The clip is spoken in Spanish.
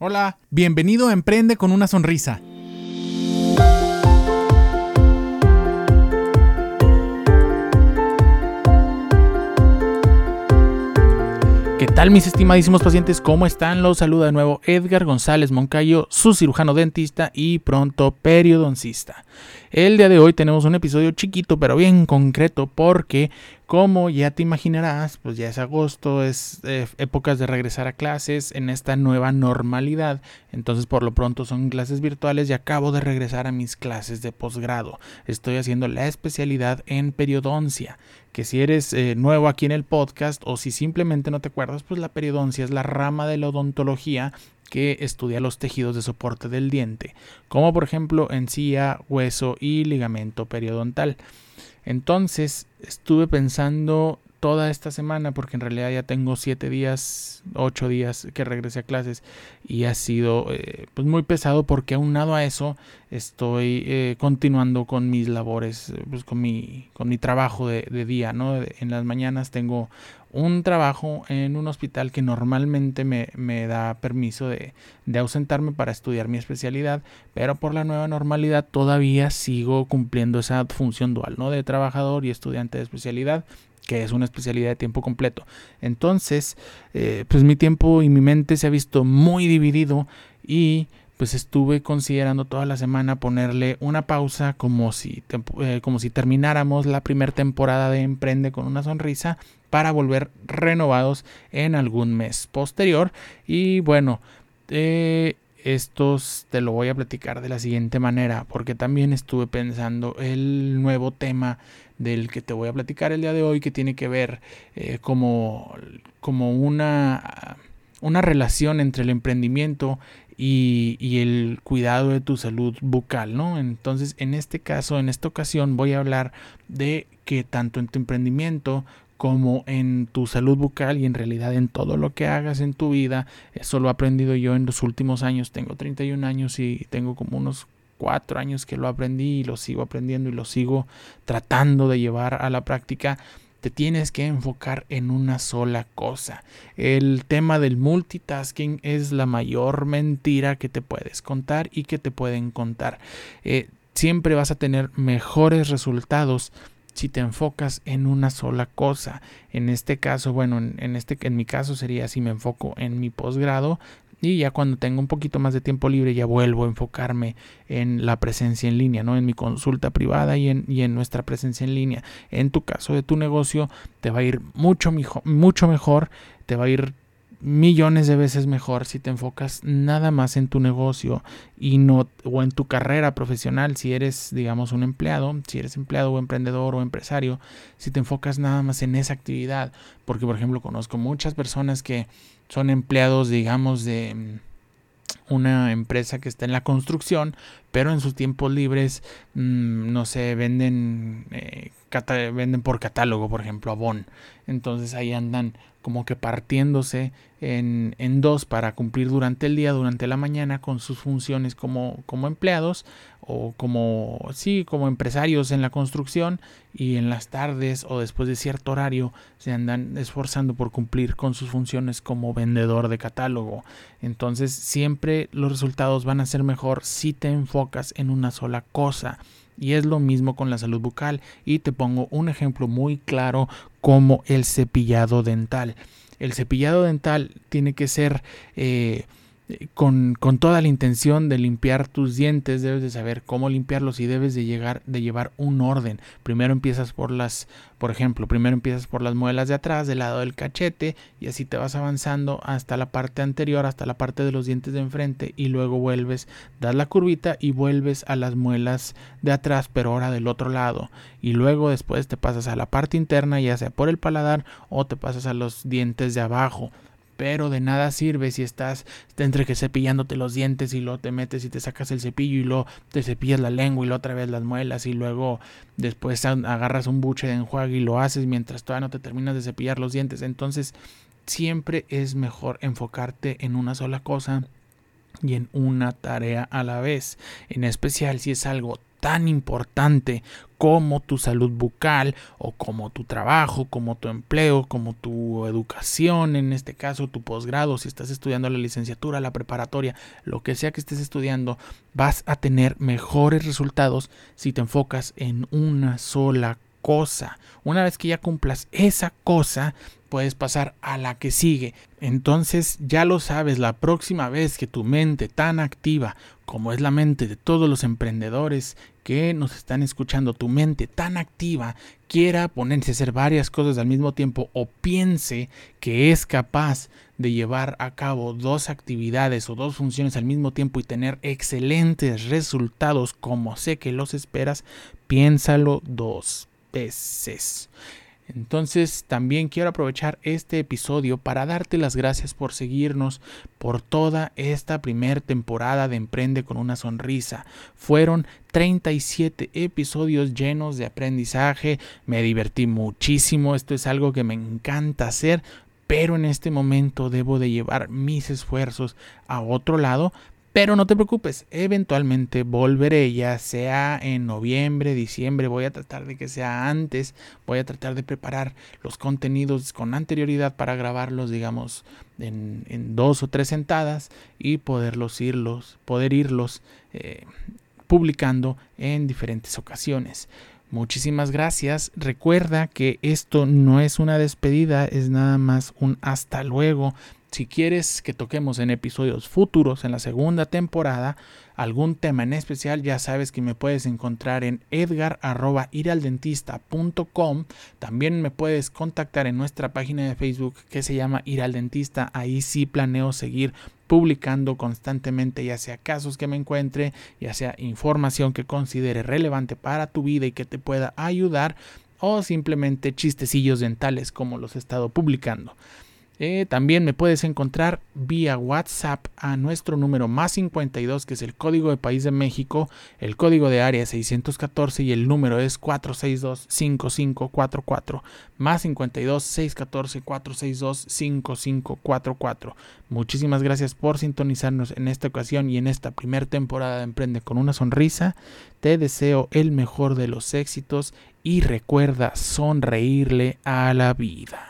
Hola, bienvenido a Emprende con una sonrisa. ¿Qué tal mis estimadísimos pacientes? ¿Cómo están? Los saluda de nuevo Edgar González Moncayo, su cirujano dentista y pronto periodoncista. El día de hoy tenemos un episodio chiquito pero bien concreto porque como ya te imaginarás, pues ya es agosto, es eh, épocas de regresar a clases en esta nueva normalidad. Entonces por lo pronto son clases virtuales y acabo de regresar a mis clases de posgrado. Estoy haciendo la especialidad en periodoncia, que si eres eh, nuevo aquí en el podcast o si simplemente no te acuerdas, pues la periodoncia es la rama de la odontología que estudia los tejidos de soporte del diente, como por ejemplo encía, hueso y ligamento periodontal. Entonces estuve pensando toda esta semana, porque en realidad ya tengo siete días, ocho días que regresé a clases y ha sido eh, pues muy pesado porque aunado a eso estoy eh, continuando con mis labores, pues con mi, con mi trabajo de, día, ¿no? En las mañanas tengo un trabajo en un hospital que normalmente me, me da permiso de, de, ausentarme para estudiar mi especialidad, pero por la nueva normalidad todavía sigo cumpliendo esa función dual, ¿no? De trabajador y estudiante de especialidad que es una especialidad de tiempo completo. Entonces, eh, pues mi tiempo y mi mente se ha visto muy dividido y pues estuve considerando toda la semana ponerle una pausa como si, eh, como si termináramos la primera temporada de Emprende con una sonrisa para volver renovados en algún mes posterior. Y bueno, eh, estos te lo voy a platicar de la siguiente manera, porque también estuve pensando el nuevo tema del que te voy a platicar el día de hoy, que tiene que ver eh, como, como una, una relación entre el emprendimiento y, y, el cuidado de tu salud bucal, ¿no? Entonces, en este caso, en esta ocasión, voy a hablar de que tanto en tu emprendimiento como en tu salud bucal y en realidad en todo lo que hagas en tu vida. Eso lo he aprendido yo en los últimos años. Tengo 31 años y tengo como unos 4 años que lo aprendí y lo sigo aprendiendo y lo sigo tratando de llevar a la práctica. Te tienes que enfocar en una sola cosa. El tema del multitasking es la mayor mentira que te puedes contar y que te pueden contar. Eh, siempre vas a tener mejores resultados si te enfocas en una sola cosa. En este caso, bueno, en, este, en mi caso sería si me enfoco en mi posgrado, y ya cuando tengo un poquito más de tiempo libre ya vuelvo a enfocarme en la presencia en línea, ¿no? En mi consulta privada y en, y en nuestra presencia en línea. En tu caso de tu negocio te va a ir mucho, mucho mejor, te va a ir millones de veces mejor si te enfocas nada más en tu negocio y no o en tu carrera profesional. Si eres digamos un empleado si eres empleado o emprendedor o empresario si te enfocas nada más en esa actividad. Porque por ejemplo conozco muchas personas que son empleados digamos de mm, una empresa que está en la construcción pero en sus tiempos libres mm, no sé venden eh, venden por catálogo por ejemplo Avon. Entonces ahí andan como que partiéndose en, en, dos para cumplir durante el día, durante la mañana con sus funciones como, como empleados o como, sí, como empresarios en la construcción y en las tardes o después de cierto horario se andan esforzando por cumplir con sus funciones como vendedor de catálogo. Entonces siempre los resultados van a ser mejor si te enfocas en una sola cosa. Y es lo mismo con la salud bucal. Y te pongo un ejemplo muy claro como el cepillado dental. El cepillado dental tiene que ser eh, con, con, toda la intención de limpiar tus dientes, debes de saber cómo limpiarlos y debes de llegar de llevar un orden. Primero empiezas por las, por ejemplo, primero empiezas por las muelas de atrás, del lado del cachete, y así te vas avanzando hasta la parte anterior, hasta la parte de los dientes de enfrente, y luego vuelves, das la curvita y vuelves a las muelas de atrás, pero ahora del otro lado. Y luego después te pasas a la parte interna, ya sea por el paladar o te pasas a los dientes de abajo pero de nada sirve si estás entre que cepillándote los dientes y luego te metes y te sacas el cepillo y luego te cepillas la lengua y luego otra vez las muelas y luego después agarras un buche de enjuague y lo haces mientras todavía no te terminas de cepillar los dientes. Entonces, siempre es mejor enfocarte en una sola cosa y en una tarea a la vez, en especial si es algo tan importante como tu salud bucal o como tu trabajo, como tu empleo, como tu educación, en este caso tu posgrado, si estás estudiando la licenciatura, la preparatoria, lo que sea que estés estudiando, vas a tener mejores resultados si te enfocas en una sola cosa. Una vez que ya cumplas esa cosa, puedes pasar a la que sigue. Entonces ya lo sabes, la próxima vez que tu mente tan activa como es la mente de todos los emprendedores que nos están escuchando, tu mente tan activa quiera ponerse a hacer varias cosas al mismo tiempo o piense que es capaz de llevar a cabo dos actividades o dos funciones al mismo tiempo y tener excelentes resultados como sé que los esperas, piénsalo dos veces. Entonces también quiero aprovechar este episodio para darte las gracias por seguirnos por toda esta primera temporada de Emprende con una sonrisa. Fueron 37 episodios llenos de aprendizaje, me divertí muchísimo, esto es algo que me encanta hacer, pero en este momento debo de llevar mis esfuerzos a otro lado pero no te preocupes, eventualmente volveré, ya sea en noviembre, diciembre, voy a tratar de que sea antes, voy a tratar de preparar los contenidos con anterioridad para grabarlos, digamos, en, dos o tres sentadas y poderlos irlos, poder irlos eh, publicando en diferentes ocasiones. Muchísimas gracias. Recuerda que esto no es una despedida, es nada más un hasta luego. Si quieres que toquemos en episodios futuros, en la segunda temporada, algún tema en especial, ya sabes que me puedes encontrar en edgar.iraldentista.com. También me puedes contactar en nuestra página de Facebook que se llama Ir al Dentista. Ahí sí planeo seguir publicando constantemente, ya sea casos que me encuentre, ya sea información que considere relevante para tu vida y que te pueda ayudar, o simplemente chistecillos dentales como los he estado publicando. Eh, también me puedes encontrar vía WhatsApp a nuestro número más 52, que es el código de país de México, el código de área 614 y el número es 462-5544, más 52 614 462 5544. Muchísimas gracias por sintonizarnos en esta ocasión y en esta primera temporada de Emprende con una sonrisa. Te deseo el mejor de los éxitos y recuerda sonreírle a la vida.